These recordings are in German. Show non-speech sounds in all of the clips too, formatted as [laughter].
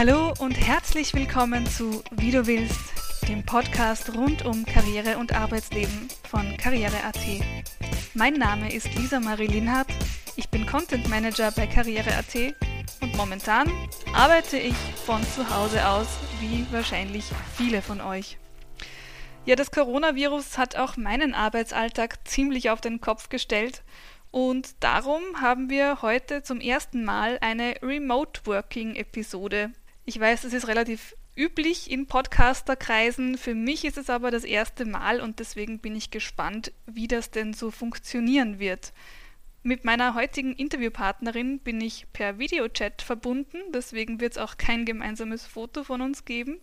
Hallo und herzlich willkommen zu Wie du willst, dem Podcast rund um Karriere und Arbeitsleben von Karriere.at. Mein Name ist Lisa Marie Linhardt, ich bin Content Manager bei Karriere.at und momentan arbeite ich von zu Hause aus, wie wahrscheinlich viele von euch. Ja, das Coronavirus hat auch meinen Arbeitsalltag ziemlich auf den Kopf gestellt und darum haben wir heute zum ersten Mal eine Remote Working Episode. Ich weiß, das ist relativ üblich in Podcasterkreisen. Für mich ist es aber das erste Mal und deswegen bin ich gespannt, wie das denn so funktionieren wird. Mit meiner heutigen Interviewpartnerin bin ich per Videochat verbunden, deswegen wird es auch kein gemeinsames Foto von uns geben.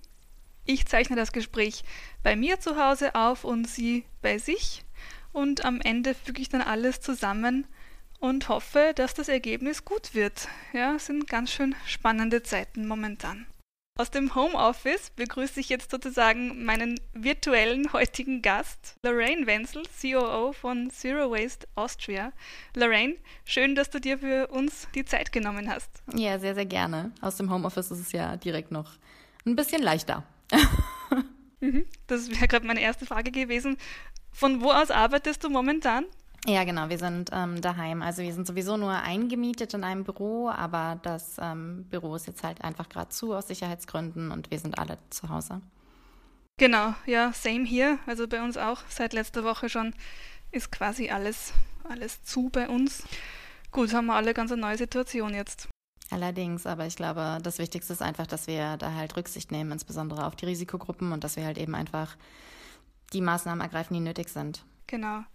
Ich zeichne das Gespräch bei mir zu Hause auf und sie bei sich und am Ende füge ich dann alles zusammen und hoffe, dass das Ergebnis gut wird. Ja, es sind ganz schön spannende Zeiten momentan. Aus dem Homeoffice begrüße ich jetzt sozusagen meinen virtuellen heutigen Gast, Lorraine Wenzel, COO von Zero Waste Austria. Lorraine, schön, dass du dir für uns die Zeit genommen hast. Ja, sehr, sehr gerne. Aus dem Homeoffice ist es ja direkt noch ein bisschen leichter. [laughs] Mhm. das wäre gerade meine erste Frage gewesen. Von wo aus arbeitest du momentan? Ja, genau, wir sind ähm, daheim. Also wir sind sowieso nur eingemietet in einem Büro, aber das ähm, Büro ist jetzt halt einfach gerade zu aus Sicherheitsgründen und wir sind alle zu Hause. Genau, ja, same hier. Also bei uns auch. Seit letzter Woche schon ist quasi alles, alles zu bei uns. Gut, haben wir alle ganz eine neue Situation jetzt. Allerdings, aber ich glaube, das Wichtigste ist einfach, dass wir da halt Rücksicht nehmen, insbesondere auf die Risikogruppen und dass wir halt eben einfach die Maßnahmen ergreifen, die nötig sind. Genau.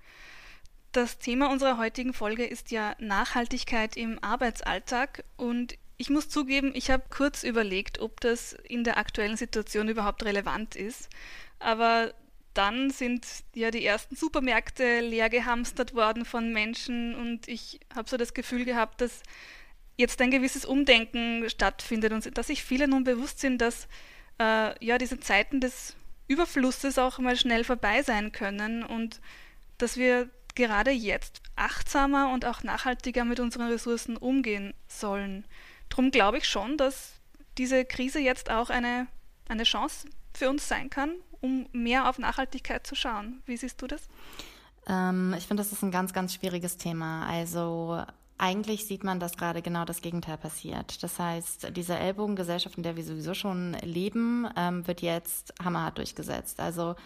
Das Thema unserer heutigen Folge ist ja Nachhaltigkeit im Arbeitsalltag und ich muss zugeben, ich habe kurz überlegt, ob das in der aktuellen Situation überhaupt relevant ist. Aber dann sind ja die ersten Supermärkte leer gehamstert worden von Menschen und ich habe so das Gefühl gehabt, dass jetzt ein gewisses Umdenken stattfindet und dass sich viele nun bewusst sind, dass äh, ja diese Zeiten des Überflusses auch mal schnell vorbei sein können und dass wir gerade jetzt achtsamer und auch nachhaltiger mit unseren Ressourcen umgehen sollen. Darum glaube ich schon, dass diese Krise jetzt auch eine, eine Chance für uns sein kann, um mehr auf Nachhaltigkeit zu schauen. Wie siehst du das? Ähm, ich finde, das ist ein ganz, ganz schwieriges Thema. Also eigentlich sieht man, dass gerade genau das Gegenteil passiert. Das heißt, diese Ellbogengesellschaft, in der wir sowieso schon leben, ähm, wird jetzt hammerhart durchgesetzt. Also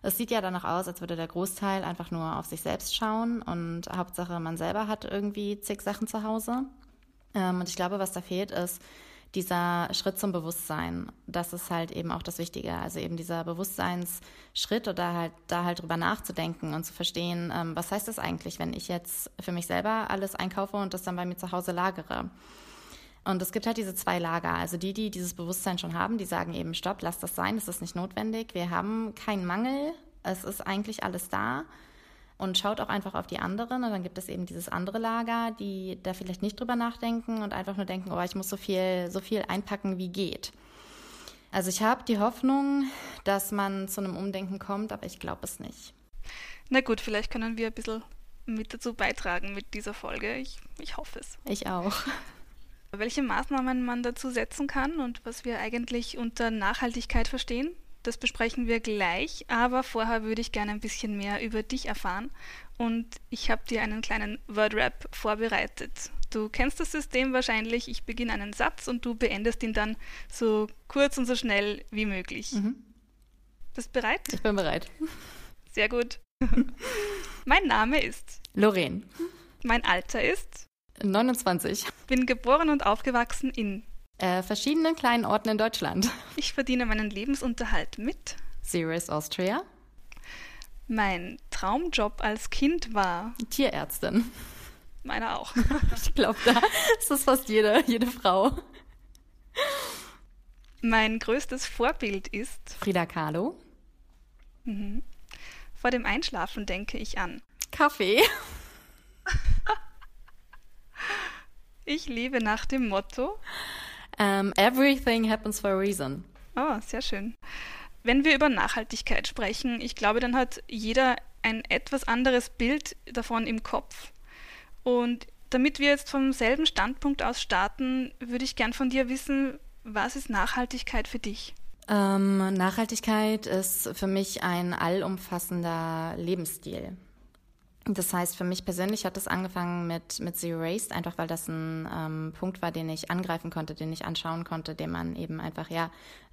es sieht ja danach aus, als würde der Großteil einfach nur auf sich selbst schauen und Hauptsache man selber hat irgendwie zig Sachen zu Hause. Ähm, und ich glaube, was da fehlt, ist dieser Schritt zum Bewusstsein. Das ist halt eben auch das Wichtige. Also eben dieser Bewusstseinsschritt oder halt da halt drüber nachzudenken und zu verstehen, ähm, was heißt das eigentlich, wenn ich jetzt für mich selber alles einkaufe und das dann bei mir zu Hause lagere. Und es gibt halt diese zwei Lager. Also die, die dieses Bewusstsein schon haben, die sagen eben, stopp, lass das sein, es ist nicht notwendig. Wir haben keinen Mangel, es ist eigentlich alles da. Und schaut auch einfach auf die anderen. Und dann gibt es eben dieses andere Lager, die da vielleicht nicht drüber nachdenken und einfach nur denken, oh, ich muss so viel, so viel einpacken, wie geht. Also ich habe die Hoffnung, dass man zu einem Umdenken kommt, aber ich glaube es nicht. Na gut, vielleicht können wir ein bisschen mit dazu beitragen mit dieser Folge. Ich, ich hoffe es. Ich auch welche Maßnahmen man dazu setzen kann und was wir eigentlich unter Nachhaltigkeit verstehen. Das besprechen wir gleich, aber vorher würde ich gerne ein bisschen mehr über dich erfahren und ich habe dir einen kleinen Word-Rap vorbereitet. Du kennst das System wahrscheinlich. Ich beginne einen Satz und du beendest ihn dann so kurz und so schnell wie möglich. Mhm. Bist du bereit? Ich bin bereit. Sehr gut. [laughs] mein Name ist Lorraine. Mein Alter ist 29. Bin geboren und aufgewachsen in äh, verschiedenen kleinen Orten in Deutschland. [laughs] Ich verdiene meinen Lebensunterhalt mit Serious Austria. Mein Traumjob als Kind war Tierärztin. [laughs] Meiner auch. [laughs] ich glaube, da ist das fast jede, jede Frau. Mein größtes Vorbild ist Frida Kahlo. Mhm. Vor dem Einschlafen denke ich an Kaffee. Ich lebe nach dem Motto um, Everything happens for a reason. Oh, sehr schön. Wenn wir über Nachhaltigkeit sprechen, ich glaube, dann hat jeder ein etwas anderes Bild davon im Kopf. Und damit wir jetzt vom selben Standpunkt aus starten, würde ich gern von dir wissen, Was ist Nachhaltigkeit für dich? Ähm, Nachhaltigkeit ist für mich ein allumfassender Lebensstil. Das heißt, für mich persönlich hat es angefangen mit, mit Zero Waste, einfach weil das ein ähm, Punkt war, den ich angreifen konnte, den ich anschauen konnte, den man eben einfach, ja,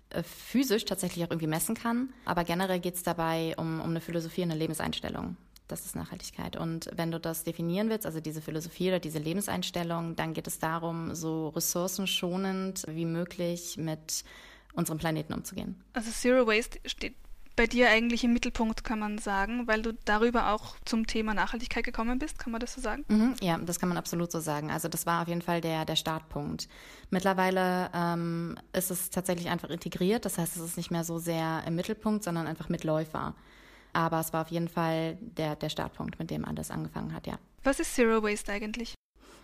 äh, physisch tatsächlich auch irgendwie messen kann. Aber generell geht es dabei um, um eine Philosophie und eine Lebenseinstellung. Das ist Nachhaltigkeit. Und wenn du das definieren willst, also diese Philosophie oder diese Lebenseinstellung, dann geht es darum, so ressourcenschonend wie möglich mit unserem Planeten umzugehen. Also Zero Waste steht bei dir eigentlich im Mittelpunkt, kann man sagen, weil du darüber auch zum Thema Nachhaltigkeit gekommen bist, kann man das so sagen? Mhm, ja, das kann man absolut so sagen. Also das war auf jeden Fall der, der Startpunkt. Mittlerweile ähm, ist es tatsächlich einfach integriert, das heißt, es ist nicht mehr so sehr im Mittelpunkt, sondern einfach Mitläufer. Aber es war auf jeden Fall der, der Startpunkt, mit dem alles angefangen hat, ja. Was ist Zero Waste eigentlich?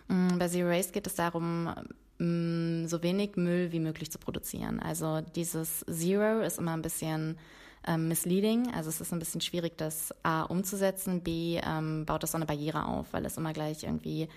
Mm, bei Zero Waste geht es darum, mm, so wenig Müll wie möglich zu produzieren. Also dieses Zero ist immer ein bisschen ähm, misleading. Also es ist ein bisschen schwierig, das A umzusetzen, B ähm, baut das so eine Barriere auf, weil es immer gleich irgendwie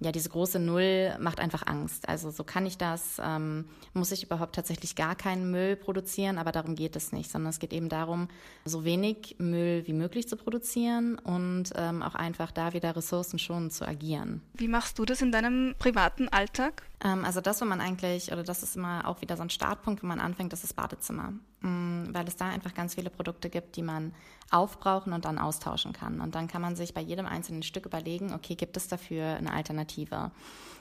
ja, diese große Null macht einfach Angst. Also so kann ich das, ähm, muss ich überhaupt tatsächlich gar keinen Müll produzieren, aber darum geht es nicht, sondern es geht eben darum, so wenig Müll wie möglich zu produzieren und ähm, auch einfach da wieder ressourcenschonend zu agieren. Wie machst du das in deinem privaten Alltag? Ähm, also das, wo man eigentlich, oder das ist immer auch wieder so ein Startpunkt, wo man anfängt, das ist Badezimmer. Mm, weil es da einfach ganz viele Produkte gibt, die man aufbrauchen und dann austauschen kann. Und dann kann man sich bei jedem einzelnen Stück überlegen, okay, gibt es dafür eine Alternative?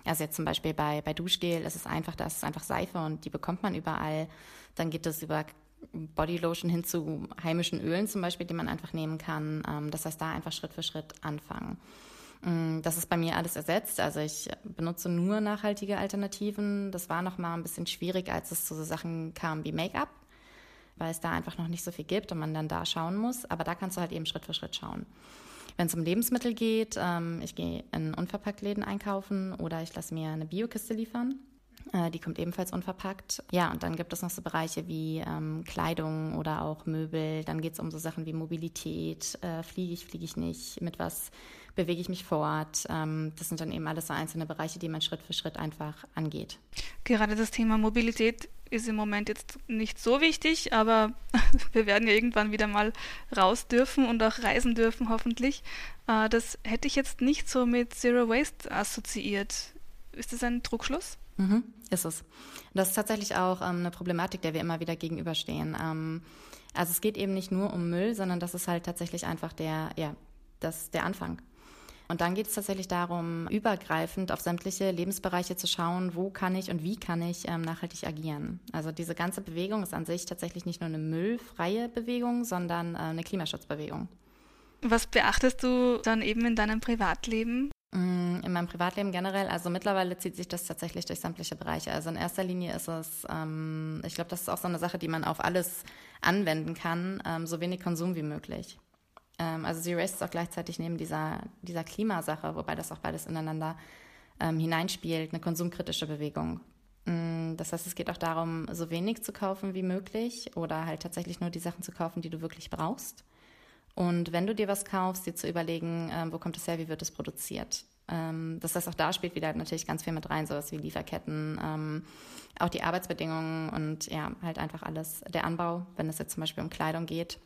Also jetzt zum Beispiel bei, bei Duschgel ist es einfach, das ist einfach Seife und die bekommt man überall. Dann gibt es über Bodylotion hin zu heimischen Ölen zum Beispiel, die man einfach nehmen kann. Ähm, das heißt, da einfach Schritt für Schritt anfangen. Mm, das ist bei mir alles ersetzt. Also ich benutze nur nachhaltige Alternativen. Das war noch mal ein bisschen schwierig, als es zu so Sachen kam wie Make-up, weil es da einfach noch nicht so viel gibt und man dann da schauen muss. Aber da kannst du halt eben Schritt für Schritt schauen. Wenn es um Lebensmittel geht, ähm, ich gehe in Unverpacktläden einkaufen oder ich lasse mir eine Biokiste liefern. Äh, die kommt ebenfalls unverpackt. Ja, und dann gibt es noch so Bereiche wie ähm, Kleidung oder auch Möbel. Dann geht es um so Sachen wie Mobilität. Äh, fliege ich, fliege ich nicht? Mit was bewege ich mich fort? Ähm, das sind dann eben alles so einzelne Bereiche, die man Schritt für Schritt einfach angeht. Gerade das Thema Mobilität ist im Moment jetzt nicht so wichtig, aber [laughs] wir werden ja irgendwann wieder mal raus dürfen und auch reisen dürfen, hoffentlich. Äh, das hätte ich jetzt nicht so mit Zero Waste assoziiert. Ist das ein Druckschluss? Mhm, ist es. Das ist tatsächlich auch ähm, eine Problematik, der wir immer wieder gegenüberstehen. Ähm, also es geht eben nicht nur um Müll, sondern das ist halt tatsächlich einfach der, ja, das, der Anfang. Und dann geht es tatsächlich darum, übergreifend auf sämtliche Lebensbereiche zu schauen, wo kann ich und wie kann ich ähm, nachhaltig agieren. Also diese ganze Bewegung ist an sich tatsächlich nicht nur eine müllfreie Bewegung, sondern äh, eine Klimaschutzbewegung. Was beachtest du dann eben in deinem Privatleben? Mm, in meinem Privatleben generell, also mittlerweile zieht sich das tatsächlich durch sämtliche Bereiche. Also in erster Linie ist es, ähm, ich glaube, das ist auch so eine Sache, die man auf alles anwenden kann, ähm, so wenig Konsum wie möglich. Ähm, also Zero Waste auch gleichzeitig neben dieser, dieser Klimasache, wobei das auch beides ineinander ähm, hineinspielt, eine konsumkritische Bewegung. Mm, das heißt, es geht auch darum, so wenig zu kaufen wie möglich oder halt tatsächlich nur die Sachen zu kaufen, die du wirklich brauchst. Und wenn du dir was kaufst, dir zu überlegen, ähm, wo kommt es her, wie wird es produziert. Ähm, das heißt, auch da spielt wieder natürlich ganz viel mit rein, sowas wie Lieferketten, ähm, auch die Arbeitsbedingungen und ja, halt einfach alles, der Anbau, wenn es jetzt zum Beispiel um Kleidung geht,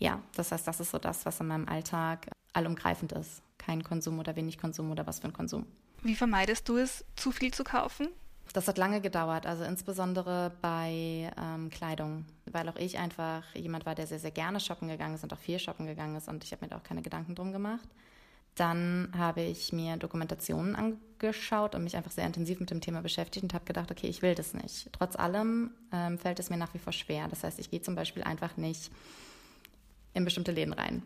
ja, das heißt, das ist so das, was in meinem Alltag allumgreifend ist. Kein Konsum oder wenig Konsum oder was für ein Konsum. Wie vermeidest du es, zu viel zu kaufen? Das hat lange gedauert, also insbesondere bei ähm, Kleidung, weil auch ich einfach jemand war, der sehr, sehr gerne shoppen gegangen ist und auch viel shoppen gegangen ist und ich habe mir da auch keine Gedanken drum gemacht. Dann habe ich mir Dokumentationen angeschaut und mich einfach sehr intensiv mit dem Thema beschäftigt und habe gedacht, okay, ich will das nicht. Trotz allem ähm, fällt es mir nach wie vor schwer. Das heißt, ich gehe zum Beispiel einfach nicht in bestimmte Läden rein.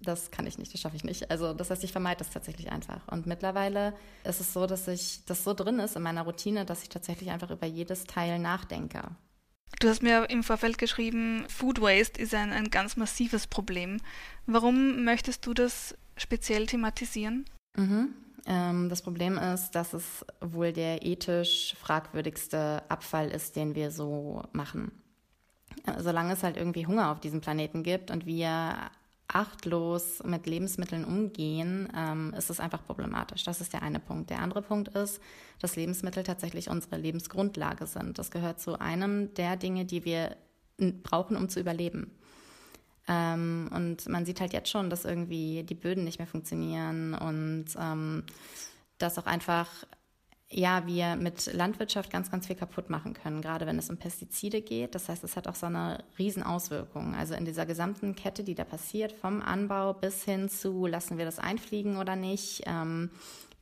Das kann ich nicht, das schaffe ich nicht. Also das heißt, ich vermeide das tatsächlich einfach. Und mittlerweile ist es so, dass ich das so drin ist in meiner Routine, dass ich tatsächlich einfach über jedes Teil nachdenke. Du hast mir im Vorfeld geschrieben, Food Waste ist ein, ein ganz massives Problem. Warum möchtest du das speziell thematisieren? Mhm. Ähm, das Problem ist, dass es wohl der ethisch fragwürdigste Abfall ist, den wir so machen solange es halt irgendwie Hunger auf diesem Planeten gibt und wir achtlos mit Lebensmitteln umgehen, ähm, ist es einfach problematisch. Das ist der eine Punkt. Der andere Punkt ist, dass Lebensmittel tatsächlich unsere Lebensgrundlage sind. Das gehört zu einem der Dinge, die wir brauchen, um zu überleben. Ähm, und man sieht halt jetzt schon, dass irgendwie die Böden nicht mehr funktionieren und ähm, dass auch einfach ja, wir mit Landwirtschaft ganz, ganz viel kaputt machen können, gerade wenn es um Pestizide geht. Das heißt, es hat auch so eine Riesenauswirkung. Also in dieser gesamten Kette, die da passiert, vom Anbau bis hin zu, lassen wir das einfliegen oder nicht, ähm,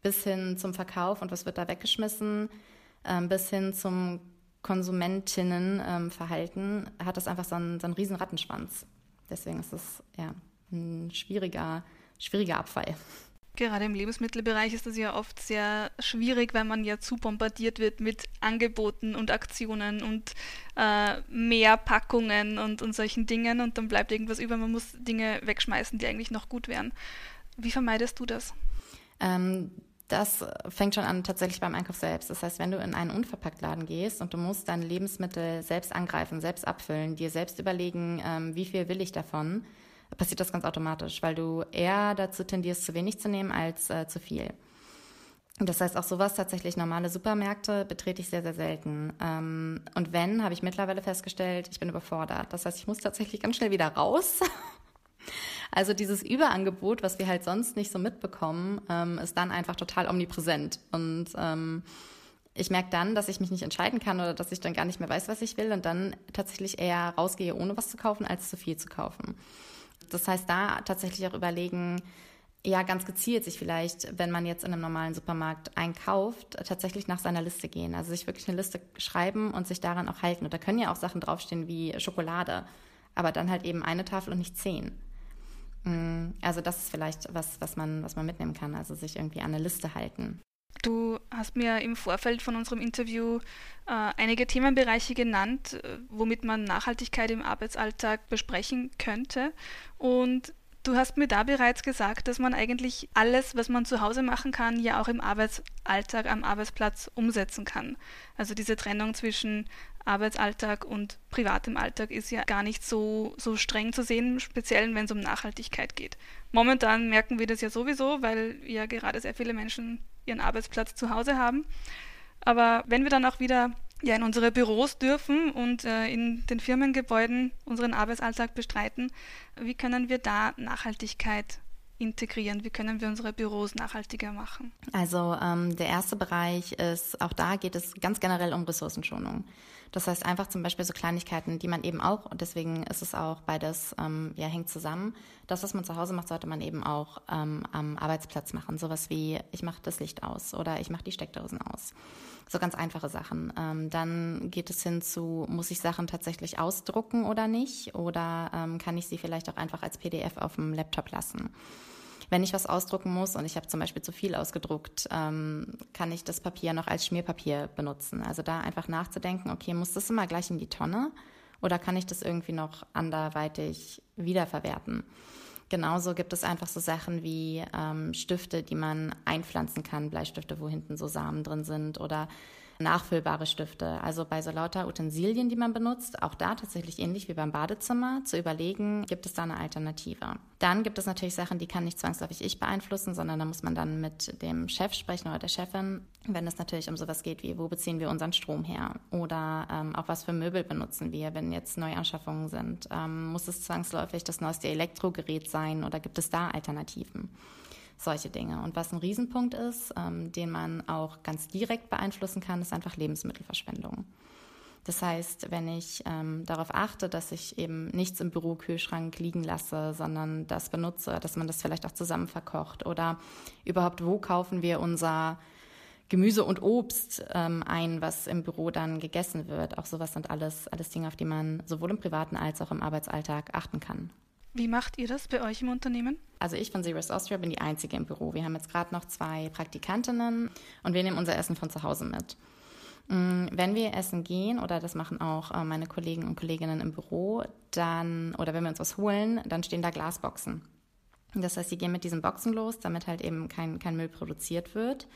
bis hin zum Verkauf und was wird da weggeschmissen, ähm, bis hin zum Konsumentinnenverhalten, ähm, hat das einfach so einen, so einen riesen Rattenschwanz. Deswegen ist es ja ein schwieriger, schwieriger Abfall. Gerade im Lebensmittelbereich ist das ja oft sehr schwierig, weil man ja zu bombardiert wird mit Angeboten und Aktionen und äh, mehr Packungen und, und solchen Dingen und dann bleibt irgendwas über. Man muss Dinge wegschmeißen, die eigentlich noch gut wären. Wie vermeidest du das? Ähm, das fängt schon an tatsächlich beim Einkauf selbst. Das heißt, wenn du in einen Unverpacktladen gehst und du musst deine Lebensmittel selbst angreifen, selbst abfüllen, dir selbst überlegen, ähm, wie viel will ich davon, passiert das ganz automatisch, weil du eher dazu tendierst, zu wenig zu nehmen als äh, zu viel. Das heißt, auch sowas tatsächlich normale Supermärkte betrete ich sehr, sehr selten. Ähm, und wenn, habe ich mittlerweile festgestellt, ich bin überfordert. Das heißt, ich muss tatsächlich ganz schnell wieder raus. [laughs] Also dieses Überangebot, was wir halt sonst nicht so mitbekommen, ähm, ist dann einfach total omnipräsent. Und ähm, ich merke dann, dass ich mich nicht entscheiden kann oder dass ich dann gar nicht mehr weiß, was ich will und dann tatsächlich eher rausgehe, ohne was zu kaufen, als zu viel zu kaufen. Das heißt, da tatsächlich auch überlegen, ja, ganz gezielt sich vielleicht, wenn man jetzt in einem normalen Supermarkt einkauft, tatsächlich nach seiner Liste gehen. Also sich wirklich eine Liste schreiben und sich daran auch halten. Und da können ja auch Sachen draufstehen wie Schokolade, aber dann halt eben eine Tafel und nicht zehn. Mm, also das ist vielleicht was, was man, was man mitnehmen kann, also sich irgendwie an eine Liste halten. Du hast mir im Vorfeld von unserem Interview äh, einige Themenbereiche genannt, äh, womit man Nachhaltigkeit im Arbeitsalltag besprechen könnte. Und du hast mir da bereits gesagt, dass man eigentlich alles, was man zu Hause machen kann, ja auch im Arbeitsalltag am Arbeitsplatz umsetzen kann. Also diese Trennung zwischen Arbeitsalltag und privatem Alltag ist ja gar nicht so, so streng zu sehen, speziell wenn es um Nachhaltigkeit geht. Momentan merken wir das ja sowieso, weil ja gerade sehr viele Menschen ihren Arbeitsplatz zu Hause haben. Aber wenn wir dann auch wieder ja, in unsere Büros dürfen und äh, in den Firmengebäuden unseren Arbeitsalltag bestreiten, wie können wir da Nachhaltigkeit integrieren? Wie können wir unsere Büros nachhaltiger machen? Also ähm, der erste Bereich ist, auch da geht es ganz generell um Ressourcenschonung. Das heißt einfach zum Beispiel so Kleinigkeiten, die man eben auch, und deswegen ist es auch beides, ähm, ja, hängt zusammen. Das, was man zu Hause macht, sollte man eben auch ähm, am Arbeitsplatz machen. Sowas wie, ich mache das Licht aus oder ich mache die Steckdosen aus. So ganz einfache Sachen. Ähm, dann geht es hin zu, muss ich Sachen tatsächlich ausdrucken oder nicht? Oder ähm, kann ich sie vielleicht auch einfach als PDF auf dem Laptop lassen? Wenn ich was ausdrucken muss und ich habe zum Beispiel zu viel ausgedruckt, ähm, kann ich das Papier noch als Schmierpapier benutzen. Also da einfach nachzudenken, okay, muss das immer gleich in die Tonne oder kann ich das irgendwie noch anderweitig wiederverwerten? Genauso gibt es einfach so Sachen wie ähm, Stifte, die man einpflanzen kann, Bleistifte, wo hinten so Samen drin sind oder nachfüllbare Stifte. Also bei so lauter Utensilien, die man benutzt, auch da tatsächlich ähnlich wie beim Badezimmer, zu überlegen, gibt es da eine Alternative. Dann gibt es natürlich Sachen, die kann nicht zwangsläufig ich beeinflussen, sondern da muss man dann mit dem Chef sprechen oder der Chefin, wenn es natürlich um sowas geht wie, wo beziehen wir unseren Strom her oder ähm, auch was für Möbel benutzen wir, wenn jetzt Neuanschaffungen sind. Ähm, muss es zwangsläufig das neueste Elektrogerät sein oder gibt es da Alternativen? Solche Dinge. Und was ein Riesenpunkt ist, ähm, den man auch ganz direkt beeinflussen kann, ist einfach Lebensmittelverschwendung. Das heißt, wenn ich ähm, darauf achte, dass ich eben nichts im Bürokühlschrank liegen lasse, sondern das benutze, dass man das vielleicht auch zusammen verkocht oder überhaupt, wo kaufen wir unser Gemüse und Obst ähm, ein, was im Büro dann gegessen wird. Auch sowas sind alles, alles Dinge, auf die man sowohl im privaten als auch im Arbeitsalltag achten kann. Wie macht ihr das bei euch im Unternehmen? Also ich von Zeros Austria bin die Einzige im Büro. Wir haben jetzt gerade noch zwei Praktikantinnen und wir nehmen unser Essen von zu Hause mit. Mm, wenn wir essen gehen, oder das machen auch äh, meine Kollegen und Kolleginnen im Büro, dann, oder wenn wir uns was holen, dann stehen da Glasboxen. Das heißt, sie gehen mit diesen Boxen los, damit halt eben kein, kein Müll produziert wird.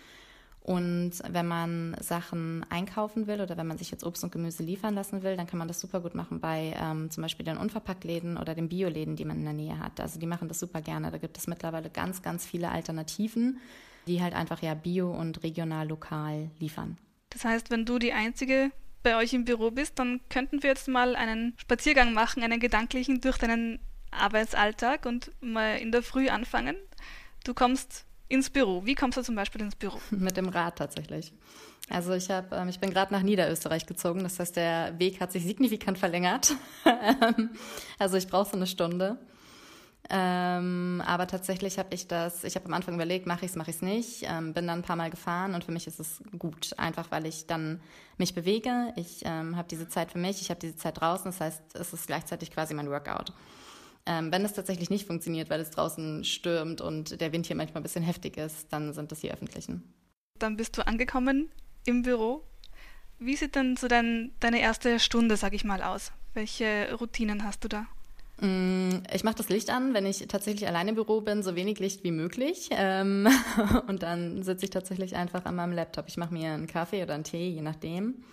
Und wenn man Sachen einkaufen will oder wenn man sich jetzt Obst und Gemüse liefern lassen will, dann kann man das super gut machen bei ähm, zum Beispiel den Unverpacktläden oder den Bioläden, die man in der Nähe hat. Also die machen das super gerne. Da gibt es mittlerweile ganz, ganz viele Alternativen, die halt einfach ja bio und regional lokal liefern. Das heißt, wenn du die einzige bei euch im Büro bist, dann könnten wir jetzt mal einen Spaziergang machen, einen gedanklichen durch deinen Arbeitsalltag und mal in der Früh anfangen. Du kommst ins Büro. Wie kommst du zum Beispiel ins Büro? [laughs] Mit dem Rad tatsächlich. Also ich habe, ähm, ich bin gerade nach Niederösterreich gezogen. Das heißt, der Weg hat sich signifikant verlängert. [laughs] also ich brauche so eine Stunde. Ähm, aber tatsächlich habe ich das, ich habe am Anfang überlegt, mache ich es, mache ich es nicht, ähm, bin dann ein paar Mal gefahren und für mich ist es gut, einfach weil ich dann mich bewege, ich ähm, habe diese Zeit für mich, ich habe diese Zeit draußen, das heißt, es ist gleichzeitig quasi mein Workout. Ähm, wenn es tatsächlich nicht funktioniert, weil es draußen stürmt und der Wind hier manchmal ein bisschen heftig ist, dann sind das die öffentlichen. Dann bist du angekommen im Büro. Wie sieht denn so dein, deine erste Stunde, sag ich mal, aus? Welche Routinen hast du da? Mm, ich mache das Licht an, wenn ich tatsächlich alleine im Büro bin, so wenig Licht wie möglich. Ähm, [laughs] und dann sitze ich tatsächlich einfach an meinem Laptop. Ich mache mir einen Kaffee oder einen Tee, je nachdem.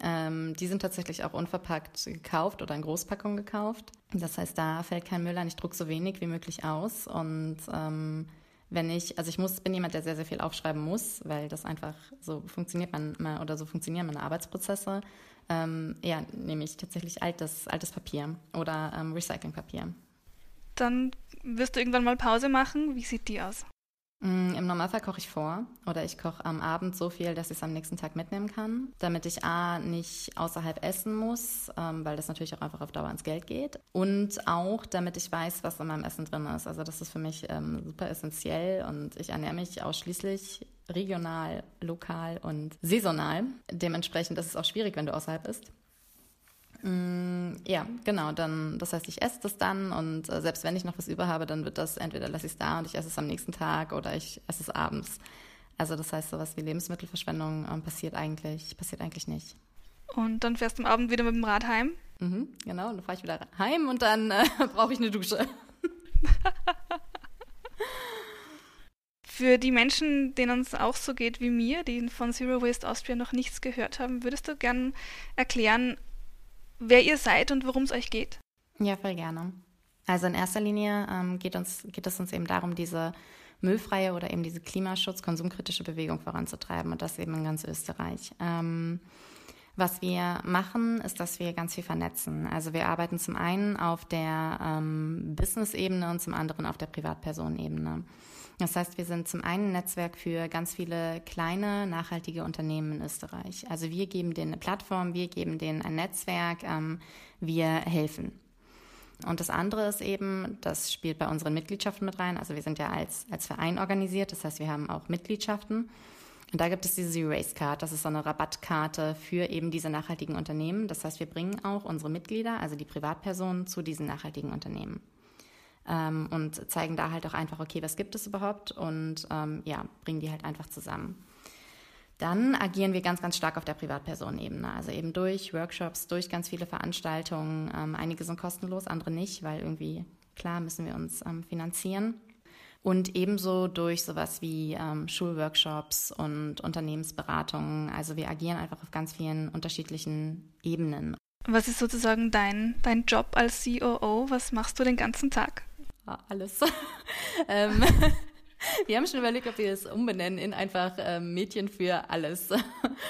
Ähm, die sind tatsächlich auch unverpackt gekauft oder in Großpackung gekauft. Das heißt, da fällt kein Müll an. Ich drucke so wenig wie möglich aus. Und ähm, wenn ich, also ich muss, bin jemand, der sehr, sehr viel aufschreiben muss, weil das einfach so funktioniert man oder so funktionieren meine Arbeitsprozesse. Ähm, ja, nehme ich tatsächlich altes, altes Papier oder ähm, Recyclingpapier. Dann wirst du irgendwann mal Pause machen. Wie sieht die aus? Mm, Im Normalfall koche ich vor oder ich koche am Abend so viel, dass ich es am nächsten Tag mitnehmen kann, damit ich A nicht außerhalb essen muss, ähm, weil das natürlich auch einfach auf Dauer ins Geld geht und auch damit ich weiß, was in meinem Essen drin ist. Also das ist für mich ähm, super essentiell und ich ernähre mich ausschließlich regional, lokal und saisonal. Dementsprechend ist es auch schwierig, wenn du außerhalb isst. Mm, ja, genau. Dann, das heißt, ich esse das dann und äh, selbst wenn ich noch was über habe, dann wird das entweder lasse ich es da und ich esse es am nächsten Tag oder ich esse es abends. Also das heißt, sowas wie Lebensmittelverschwendung ähm, passiert eigentlich passiert eigentlich nicht. Und dann fährst du am Abend wieder mit dem Rad heim? Mhm, genau. Dann fahre ich wieder heim und dann äh, [laughs] brauche ich eine Dusche. [laughs] Für die Menschen, denen es auch so geht wie mir, die von Zero Waste Austria noch nichts gehört haben, würdest du gern erklären, wer ihr seid und worum es euch geht? Ja, voll gerne. Also in erster Linie ähm, geht, uns, geht es uns eben darum, diese müllfreie oder eben diese Klimaschutz, konsumkritische Bewegung voranzutreiben und das eben in ganz Österreich. Ähm, was wir machen, ist, dass wir ganz viel vernetzen. Also wir arbeiten zum einen auf der ähm, Business-Ebene und zum anderen auf der Privatpersonenebene. Das heißt, wir sind zum einen ein Netzwerk für ganz viele kleine, nachhaltige Unternehmen in Österreich. Also wir geben denen eine Plattform, wir geben denen ein Netzwerk, ähm, wir helfen. Und das andere ist eben, das spielt bei unseren Mitgliedschaften mit rein. Also wir sind ja als, als Verein organisiert, das heißt, wir haben auch Mitgliedschaften. Und da gibt es diese Zero Waste Card, das ist so eine Rabattkarte für eben diese nachhaltigen Unternehmen. Das heißt, wir bringen auch unsere Mitglieder, also die Privatpersonen, zu diesen nachhaltigen Unternehmen ähm, und zeigen da halt auch einfach, okay, was gibt es überhaupt und ähm, ja, bringen die halt einfach zusammen. Dann agieren wir ganz, ganz stark auf der Privatpersonenebene, also eben durch Workshops, durch ganz viele Veranstaltungen. Ähm, einige sind kostenlos, andere nicht, weil irgendwie, klar, müssen wir uns ähm, finanzieren. Und ebenso durch sowas wie ähm, Schulworkshops und Unternehmensberatungen. Also wir agieren einfach auf ganz vielen unterschiedlichen Ebenen. Was ist sozusagen dein, dein Job als COO? Was machst du den ganzen Tag? Alles. [laughs] ähm, [laughs] wir haben schon überlegt, ob wir es umbenennen in einfach ähm, Mädchen für alles.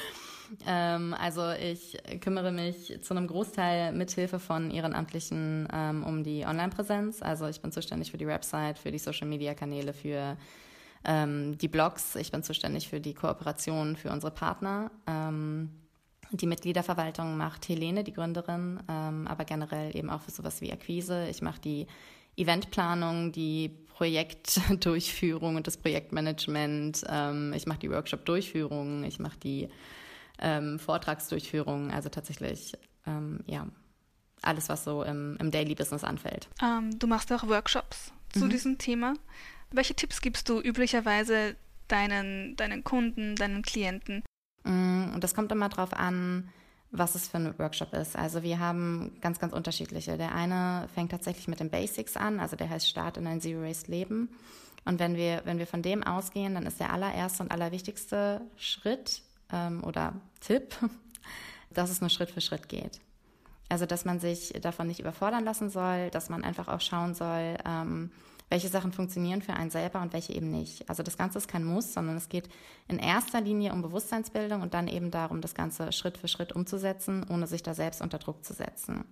[laughs] ähm, also ich kümmere mich zu einem Großteil mithilfe von Ehrenamtlichen ähm, um die Online-Präsenz. Also ich bin zuständig für die Website, für die Social-Media-Kanäle, für ähm, die Blogs. Ich bin zuständig für die Kooperation für unsere Partner. Ähm, die Mitgliederverwaltung macht Helene, die Gründerin, ähm, aber generell eben auch für sowas wie Akquise. Ich mache die Eventplanung, die Projektdurchführung und das Projektmanagement. Ähm, ich mache die Workshop-Durchführung, ich mache die ähm, Vortragsdurchführung. Also tatsächlich, ähm, ja, alles, was so im, im Daily Business anfällt. Ähm, du machst auch Workshops zu mhm. diesem Thema. Welche Tipps gibst du üblicherweise deinen, deinen Kunden, deinen Klienten? Mm, und das kommt immer darauf an, was es für ein Workshop ist. Also wir haben ganz, ganz unterschiedliche. Der eine fängt tatsächlich mit den Basics an, also der heißt Start in ein Zero-Waste Leben. Und wenn wir, wenn wir von dem ausgehen, dann ist der allererste und allerwichtigste Schritt ähm, oder Tipp, [laughs] dass es nur Schritt für Schritt geht. Also, dass man sich davon nicht überfordern lassen soll, dass man einfach auch schauen soll, ähm, welche Sachen funktionieren für einen selber und welche eben nicht. Also das Ganze ist kein Muss, sondern es geht in erster Linie um Bewusstseinsbildung und dann eben darum, das Ganze Schritt für Schritt umzusetzen, ohne sich da selbst unter Druck zu setzen.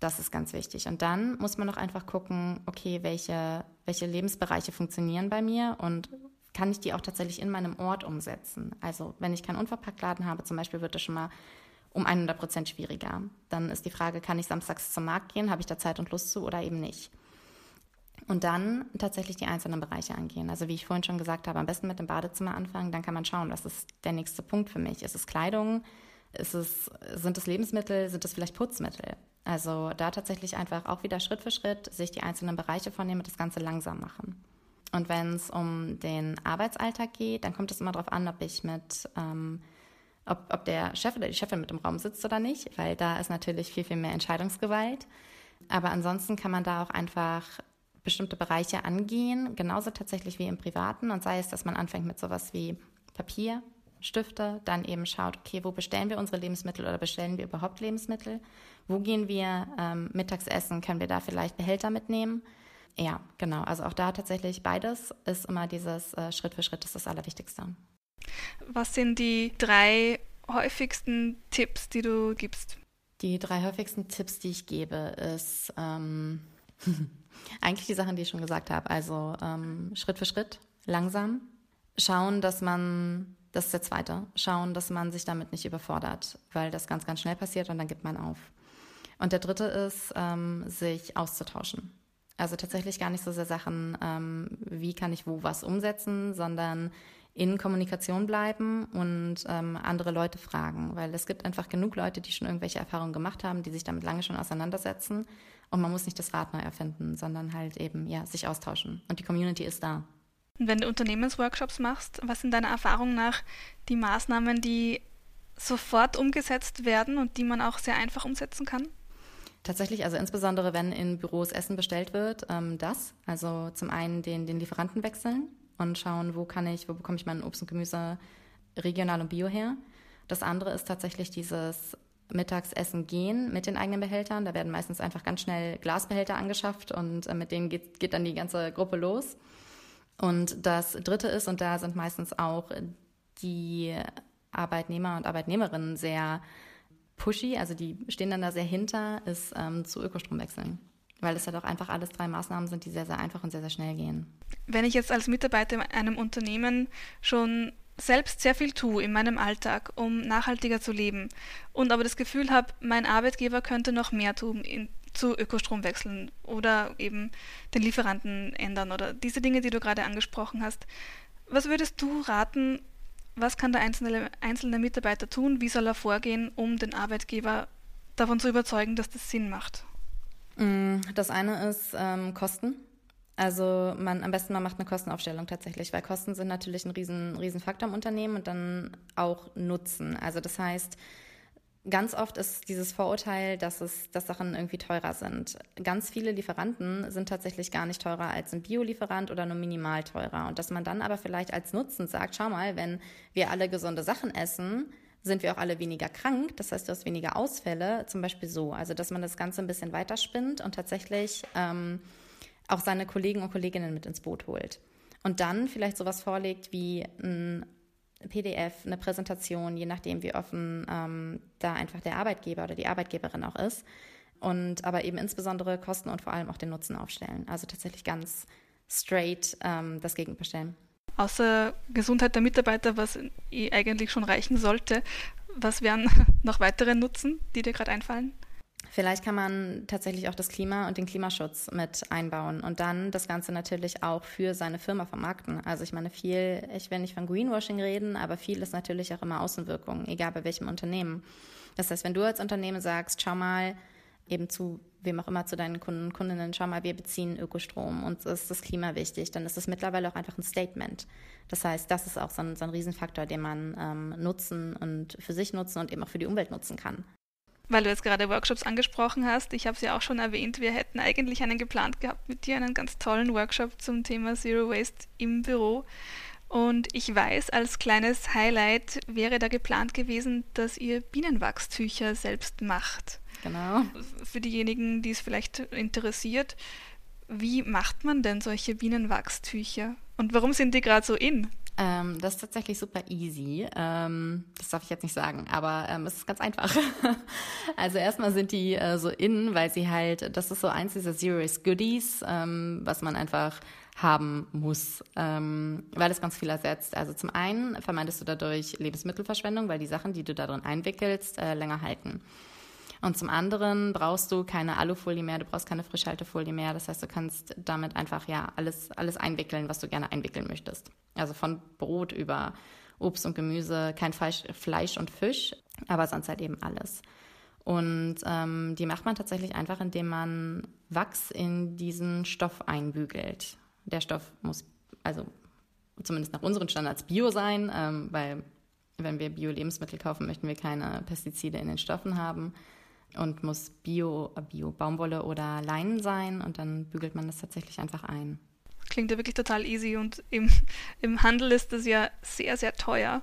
Das ist ganz wichtig. Und dann muss man noch einfach gucken, okay, welche, welche Lebensbereiche funktionieren bei mir und kann ich die auch tatsächlich in meinem Ort umsetzen. Also wenn ich keinen Unverpacktladen habe, zum Beispiel, wird das schon mal um 100 Prozent schwieriger. Dann ist die Frage, kann ich samstags zum Markt gehen, habe ich da Zeit und Lust zu oder eben nicht. Und dann tatsächlich die einzelnen Bereiche angehen. Also wie ich vorhin schon gesagt habe, am besten mit dem Badezimmer anfangen, dann kann man schauen, was ist der nächste Punkt für mich. Ist es Kleidung? Ist es, sind es Lebensmittel? Sind es vielleicht Putzmittel? Also da tatsächlich einfach auch wieder Schritt für Schritt sich die einzelnen Bereiche vornehmen und das Ganze langsam machen. Und wenn es um den Arbeitsalltag geht, dann kommt es immer darauf an, ob ich mit, ähm, ob, ob der Chef oder die Chefin mit im Raum sitzt oder nicht, weil da ist natürlich viel, viel mehr Entscheidungsgewalt. Aber ansonsten kann man da auch einfach bestimmte Bereiche angehen, genauso tatsächlich wie im Privaten. Und sei es, dass man anfängt mit sowas wie Papier, Stifte, dann eben schaut, okay, wo bestellen wir unsere Lebensmittel oder bestellen wir überhaupt Lebensmittel? Wo gehen wir ähm, mittags essen? Können wir da vielleicht Behälter mitnehmen? Ja, genau. Also auch da tatsächlich beides ist immer dieses äh, Schritt für Schritt ist das Allerwichtigste. Was sind die drei häufigsten Tipps, die du gibst? Die drei häufigsten Tipps, die ich gebe, ist ähm, [laughs] eigentlich die Sachen, die ich schon gesagt habe. Also ähm, Schritt für Schritt, langsam. Schauen, dass man, das ist der zweite, schauen, dass man sich damit nicht überfordert, weil das ganz, ganz schnell passiert und dann gibt man auf. Und der dritte ist, ähm, sich auszutauschen. Also tatsächlich gar nicht so sehr Sachen, ähm, wie kann ich wo was umsetzen, sondern in Kommunikation bleiben und ähm, andere Leute fragen, weil es gibt einfach genug Leute, die schon irgendwelche Erfahrungen gemacht haben, die sich damit lange schon auseinandersetzen und man muss nicht das Rad neu erfinden, sondern halt eben ja sich austauschen und die Community ist da. Und wenn du Unternehmensworkshops machst, was sind deiner Erfahrung nach die Maßnahmen, die sofort umgesetzt werden und die man auch sehr einfach umsetzen kann? Tatsächlich, also insbesondere wenn in Büros Essen bestellt wird, ähm, das. Also zum einen den, den Lieferanten wechseln und schauen, wo kann ich, wo bekomme ich mein Obst und Gemüse regional und bio her. Das andere ist tatsächlich dieses Mittagsessen gehen mit den eigenen Behältern. Da werden meistens einfach ganz schnell Glasbehälter angeschafft und äh, mit denen geht, geht dann die ganze Gruppe los. Und das dritte ist, und da sind meistens auch die Arbeitnehmer und Arbeitnehmerinnen sehr pushy, also die stehen dann da sehr hinter, ist ähm, zu Ökostrom wechseln weil es halt auch einfach alles drei Maßnahmen sind, die sehr, sehr einfach und sehr, sehr schnell gehen. Wenn ich jetzt als Mitarbeiter in einem Unternehmen schon selbst sehr viel tue in meinem Alltag, um nachhaltiger zu leben und aber das Gefühl habe, mein Arbeitgeber könnte noch mehr tun, in, zu Ökostrom wechseln oder eben den Lieferanten ändern oder diese Dinge, die du gerade angesprochen hast. Was würdest du raten, was kann der einzelne, einzelne Mitarbeiter tun, wie soll er vorgehen, um den Arbeitgeber davon zu überzeugen, dass das Sinn macht? Mm, das eine ist ähm, Kosten. Also man am besten man macht eine Kostenaufstellung tatsächlich, weil Kosten sind natürlich ein riesen, riesen Faktor im Unternehmen und dann auch Nutzen. Also das heißt, ganz oft ist dieses Vorurteil, dass es, dass Sachen irgendwie teurer sind. Ganz viele Lieferanten sind tatsächlich gar nicht teurer als ein Biolieferant oder nur minimal teurer. Und dass man dann aber vielleicht als Nutzen sagt, schau mal, wenn wir alle gesunde Sachen essen, sind wir auch alle weniger krank. Das heißt, du hast weniger Ausfälle, zum Beispiel so. Also, dass man das Ganze ein bisschen weiterspinnt und tatsächlich ähm, auch seine Kollegen und Kolleginnen mit ins Boot holt. Und dann vielleicht sowas vorlegt wie ein PDF, eine Präsentation, je nachdem, wie offen ähm, da einfach der Arbeitgeber oder die Arbeitgeberin auch ist. Und aber eben insbesondere Kosten und vor allem auch den Nutzen aufstellen. Also tatsächlich ganz straight ähm, das Gegenüberstellen außer Gesundheit der Mitarbeiter, was eigentlich schon reichen sollte, was wären [laughs] noch weitere Nutzen, die dir gerade einfallen? Vielleicht kann man tatsächlich auch das Klima und den Klimaschutz mit einbauen und dann das Ganze natürlich auch für seine Firma vermarkten. Also ich meine, viel, ich will nicht von Greenwashing reden, aber viel ist natürlich auch immer Außenwirkungen, egal bei welchem Unternehmen. Das heißt, wenn du als Unternehmen sagst, schau mal, eben zu wem auch immer, zu deinen Kunden und Kundinnen, schau mal, wir beziehen Ökostrom und ist das Klima wichtig, dann ist das mittlerweile auch einfach ein Statement. Das heißt, das ist auch so ein, so ein Riesenfaktor, den man ähm, nutzen und für sich nutzen und eben auch für die Umwelt nutzen kann. Weil du jetzt gerade Workshops angesprochen hast, ich habe es ja auch schon erwähnt, wir hätten eigentlich einen geplant gehabt mit dir, einen ganz tollen Workshop zum Thema Zero Waste im Büro. Und ich weiß, als kleines Highlight wäre da geplant gewesen, dass ihr Bienenwachstücher selbst macht. Genau. Für diejenigen, die es vielleicht interessiert, wie macht man denn solche Bienenwachstücher? Und warum sind die gerade so in? Ähm, das ist tatsächlich super easy. Ähm, das darf ich jetzt nicht sagen, aber ähm, es ist ganz einfach. [laughs] also erstmal sind die äh, so in, weil sie halt, das ist so eins dieser Waste Goodies, ähm, was man einfach haben muss, ähm, weil es ganz viel ersetzt. Also zum einen vermeidest du dadurch Lebensmittelverschwendung, weil die Sachen, die du da drin einwickelst, äh, länger halten. Und zum anderen brauchst du keine Alufolie mehr, du brauchst keine Frischhaltefolie mehr. Das heißt, du kannst damit einfach ja alles, alles einwickeln, was du gerne einwickeln möchtest. Also von Brot über Obst und Gemüse, kein Fleisch, Fleisch und Fisch, aber sonst halt eben alles. Und ähm, die macht man tatsächlich einfach, indem man Wachs in diesen Stoff einbügelt. Der Stoff muss also zumindest nach unseren Standards bio sein, ähm, weil wenn wir Bio-Lebensmittel kaufen, möchten wir keine Pestizide in den Stoffen haben und muss Bio, äh, Bio Baumwolle oder Leinen sein und dann bügelt man das tatsächlich einfach ein. Klingt ja wirklich total easy und im, [laughs] im Handel ist das ja sehr, sehr teuer.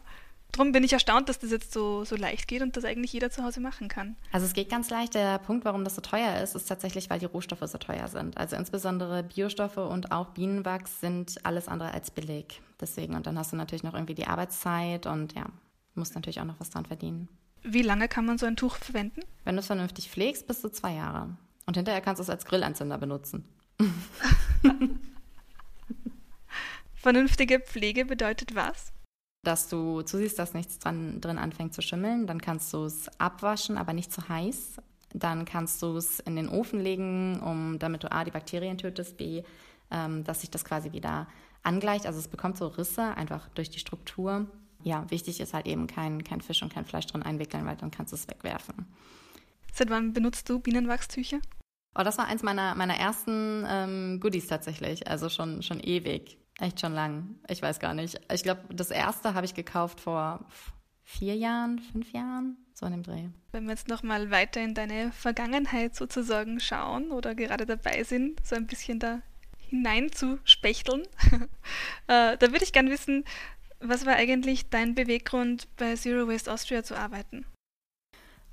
Darum bin ich erstaunt, dass das jetzt so, so leicht geht und das eigentlich jeder zu Hause machen kann. Also es geht ganz leicht. Der Punkt, warum das so teuer ist, ist tatsächlich, weil die Rohstoffe so teuer sind. Also insbesondere Biostoffe und auch Bienenwachs sind alles andere als billig. Deswegen, und dann hast du natürlich noch irgendwie die Arbeitszeit und ja, musst natürlich auch noch was dran verdienen. Wie lange kann man so ein Tuch verwenden? Wenn du es vernünftig pflegst, bis zu zwei Jahre. Und hinterher kannst du es als Grillanzünder benutzen. [laughs] Vernünftige Pflege bedeutet was? Dass du zusiehst, dass nichts dran, drin anfängt zu schimmeln. Dann kannst du es abwaschen, aber nicht zu heiß. Dann kannst du es in den Ofen legen, um, damit du A, die Bakterien tötest, B, ähm, dass sich das quasi wieder angleicht. Also es bekommt so Risse einfach durch die Struktur ja, wichtig ist halt eben kein, kein Fisch und kein Fleisch drin einwickeln, weil dann kannst du es wegwerfen. Seit wann benutzt du Bienenwachstücher? Oh, das war eins meiner, meiner ersten ähm, Goodies tatsächlich. Also schon, schon ewig. Echt schon lang. Ich weiß gar nicht. Ich glaube, das erste habe ich gekauft vor vier Jahren, fünf Jahren, so in dem Dreh. Wenn wir jetzt nochmal weiter in deine Vergangenheit sozusagen schauen oder gerade dabei sind, so ein bisschen da hineinzuspechteln, [laughs] äh, da würde ich gerne wissen, was war eigentlich dein Beweggrund, bei Zero Waste Austria zu arbeiten?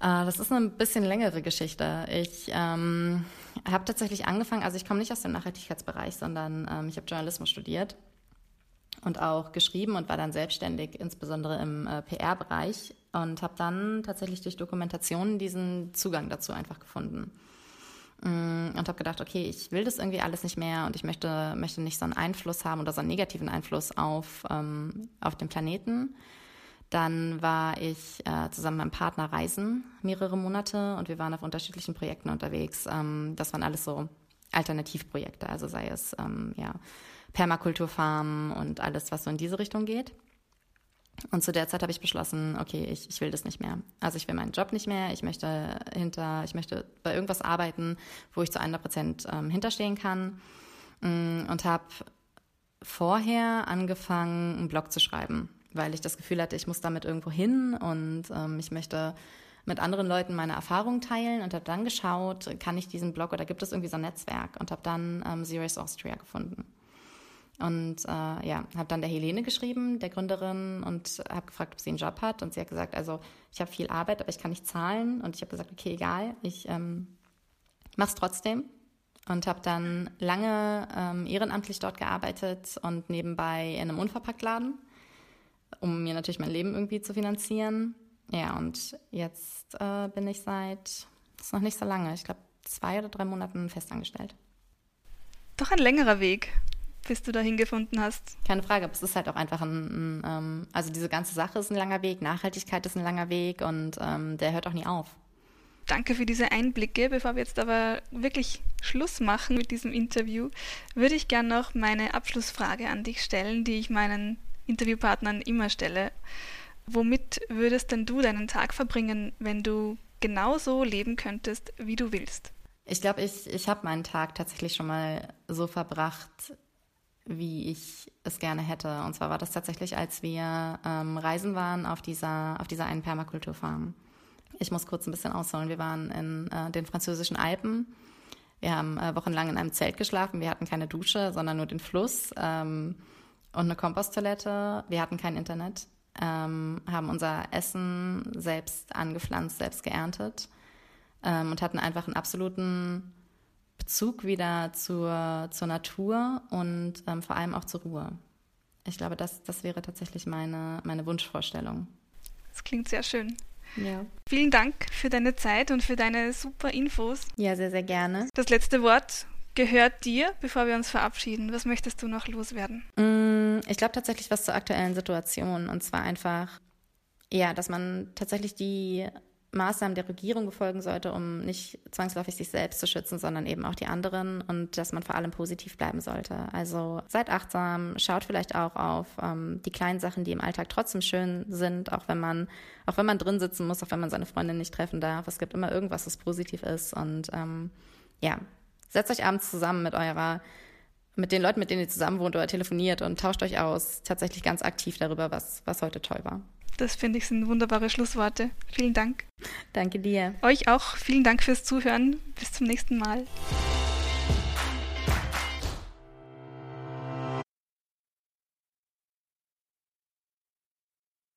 Uh, das ist eine bisschen längere Geschichte. Ich ähm, habe tatsächlich angefangen, also ich komme nicht aus dem Nachhaltigkeitsbereich, sondern ähm, ich habe Journalismus studiert und auch geschrieben und war dann selbstständig, insbesondere im äh, PR-Bereich und habe dann tatsächlich durch Dokumentationen diesen Zugang dazu einfach gefunden. Mm, und habe gedacht, okay, ich will das irgendwie alles nicht mehr und ich möchte, möchte nicht so einen Einfluss haben oder so einen negativen Einfluss auf, ähm, auf den Planeten. Dann war ich äh, zusammen mit meinem Partner reisen, mehrere Monate, und wir waren auf unterschiedlichen Projekten unterwegs. Ähm, das waren alles so Alternativprojekte, also sei es ähm, ja, Permakulturfarmen und alles, was so in diese Richtung geht. Und zu der Zeit habe ich beschlossen, okay, ich, ich will das nicht mehr. Also ich will meinen Job nicht mehr. Ich möchte hinter, ich möchte bei irgendwas arbeiten, wo ich zu 100 Prozent ähm, hinterstehen kann. Mm, und habe vorher angefangen, einen Blog zu schreiben, weil ich das Gefühl hatte, ich muss damit irgendwo hin und ähm, ich möchte mit anderen Leuten meine Erfahrungen teilen und habe dann geschaut, kann ich diesen Blog oder gibt es irgendwie so ein Netzwerk und habe dann ähm, Zeros Austria gefunden. Und äh, ja, habe dann der Helene geschrieben, der Gründerin, und habe gefragt, ob sie einen Job hat. Und sie hat gesagt, also ich habe viel Arbeit, aber ich kann nicht zahlen. Und ich habe gesagt, okay, egal, ich ähm, mache es trotzdem. Und habe dann lange ähm, ehrenamtlich dort gearbeitet und nebenbei in einem Unverpacktladen, um mir natürlich mein Leben irgendwie zu finanzieren. Ja, und jetzt äh, bin ich seit, das ist noch nicht so lange, ich glaube zwei oder drei Monaten festangestellt. Doch ein längerer Weg bis du dahin gefunden hast. Keine Frage, aber es ist halt auch einfach ein, ein ähm, also diese ganze Sache ist ein langer Weg, Nachhaltigkeit ist ein langer Weg und ähm, der hört auch nie auf. Danke für diese Einblicke. Bevor wir jetzt aber wirklich Schluss machen mit diesem Interview, würde ich gerne noch meine Abschlussfrage an dich stellen, die ich meinen Interviewpartnern immer stelle. Womit würdest denn du deinen Tag verbringen, wenn du genauso leben könntest, wie du willst? Ich glaube, ich, ich habe meinen Tag tatsächlich schon mal so verbracht, wie ich es gerne hätte. Und zwar war das tatsächlich, als wir ähm, reisen waren auf dieser, auf dieser einen Permakulturfarm. Ich muss kurz ein bisschen ausholen. Wir waren in äh, den französischen Alpen. Wir haben äh, wochenlang in einem Zelt geschlafen. Wir hatten keine Dusche, sondern nur den Fluss ähm, und eine Komposttoilette. Wir hatten kein Internet, ähm, haben unser Essen selbst angepflanzt, selbst geerntet ähm, und hatten einfach einen absoluten Bezug wieder zur, zur Natur und ähm, vor allem auch zur Ruhe. Ich glaube, das, das wäre tatsächlich meine, meine Wunschvorstellung. Das klingt sehr schön. Ja. Vielen Dank für deine Zeit und für deine super Infos. Ja, sehr, sehr gerne. Das letzte Wort gehört dir, bevor wir uns verabschieden. Was möchtest du noch loswerden? Mm, ich glaube tatsächlich was zur aktuellen Situation. Und zwar einfach, ja, dass man tatsächlich die Maßnahmen der Regierung befolgen sollte, um nicht zwangsläufig sich selbst zu schützen, sondern eben auch die anderen und dass man vor allem positiv bleiben sollte. Also seid achtsam, schaut vielleicht auch auf ähm, die kleinen Sachen, die im Alltag trotzdem schön sind, auch wenn man, auch wenn man drin sitzen muss, auch wenn man seine Freundin nicht treffen darf. Es gibt immer irgendwas, was positiv ist und ähm, ja, setzt euch abends zusammen mit eurer mit den Leuten, mit denen ihr zusammen wohnt oder telefoniert und tauscht euch aus, tatsächlich ganz aktiv darüber, was, was heute toll war. Das finde ich sind wunderbare Schlussworte. Vielen Dank. Danke dir. Euch auch vielen Dank fürs Zuhören. Bis zum nächsten Mal.